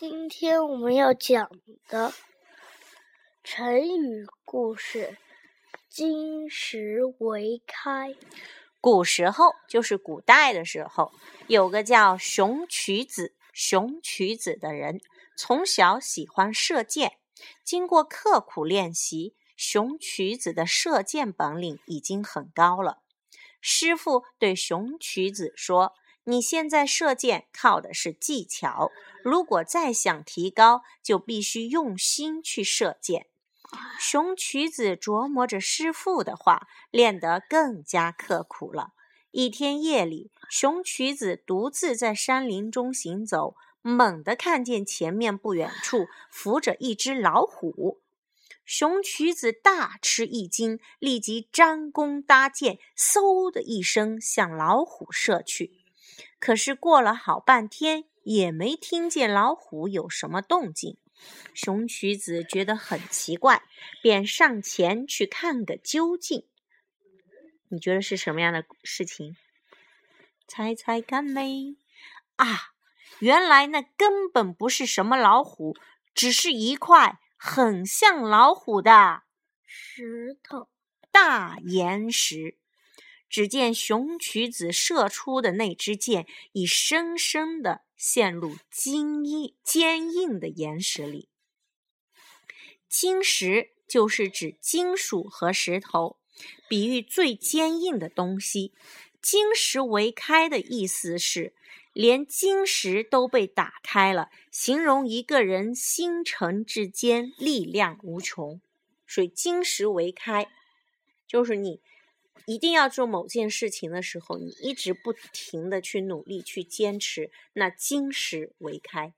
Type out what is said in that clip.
今天我们要讲的成语故事“金石为开”。古时候，就是古代的时候，有个叫熊渠子、熊渠子的人，从小喜欢射箭。经过刻苦练习，熊渠子的射箭本领已经很高了。师傅对熊渠子说。你现在射箭靠的是技巧，如果再想提高，就必须用心去射箭。熊渠子琢磨着师傅的话，练得更加刻苦了。一天夜里，熊渠子独自在山林中行走，猛地看见前面不远处伏着一只老虎。熊渠子大吃一惊，立即张弓搭箭，嗖的一声向老虎射去。可是过了好半天，也没听见老虎有什么动静。熊渠子觉得很奇怪，便上前去看个究竟。你觉得是什么样的事情？猜猜看呗！啊，原来那根本不是什么老虎，只是一块很像老虎的石头大岩石。只见熊渠子射出的那支箭，已深深的陷入坚硬坚硬的岩石里。金石就是指金属和石头，比喻最坚硬的东西。金石为开的意思是，连金石都被打开了，形容一个人心诚至坚，力量无穷。所以金石为开，就是你。一定要做某件事情的时候，你一直不停的去努力去坚持，那金石为开。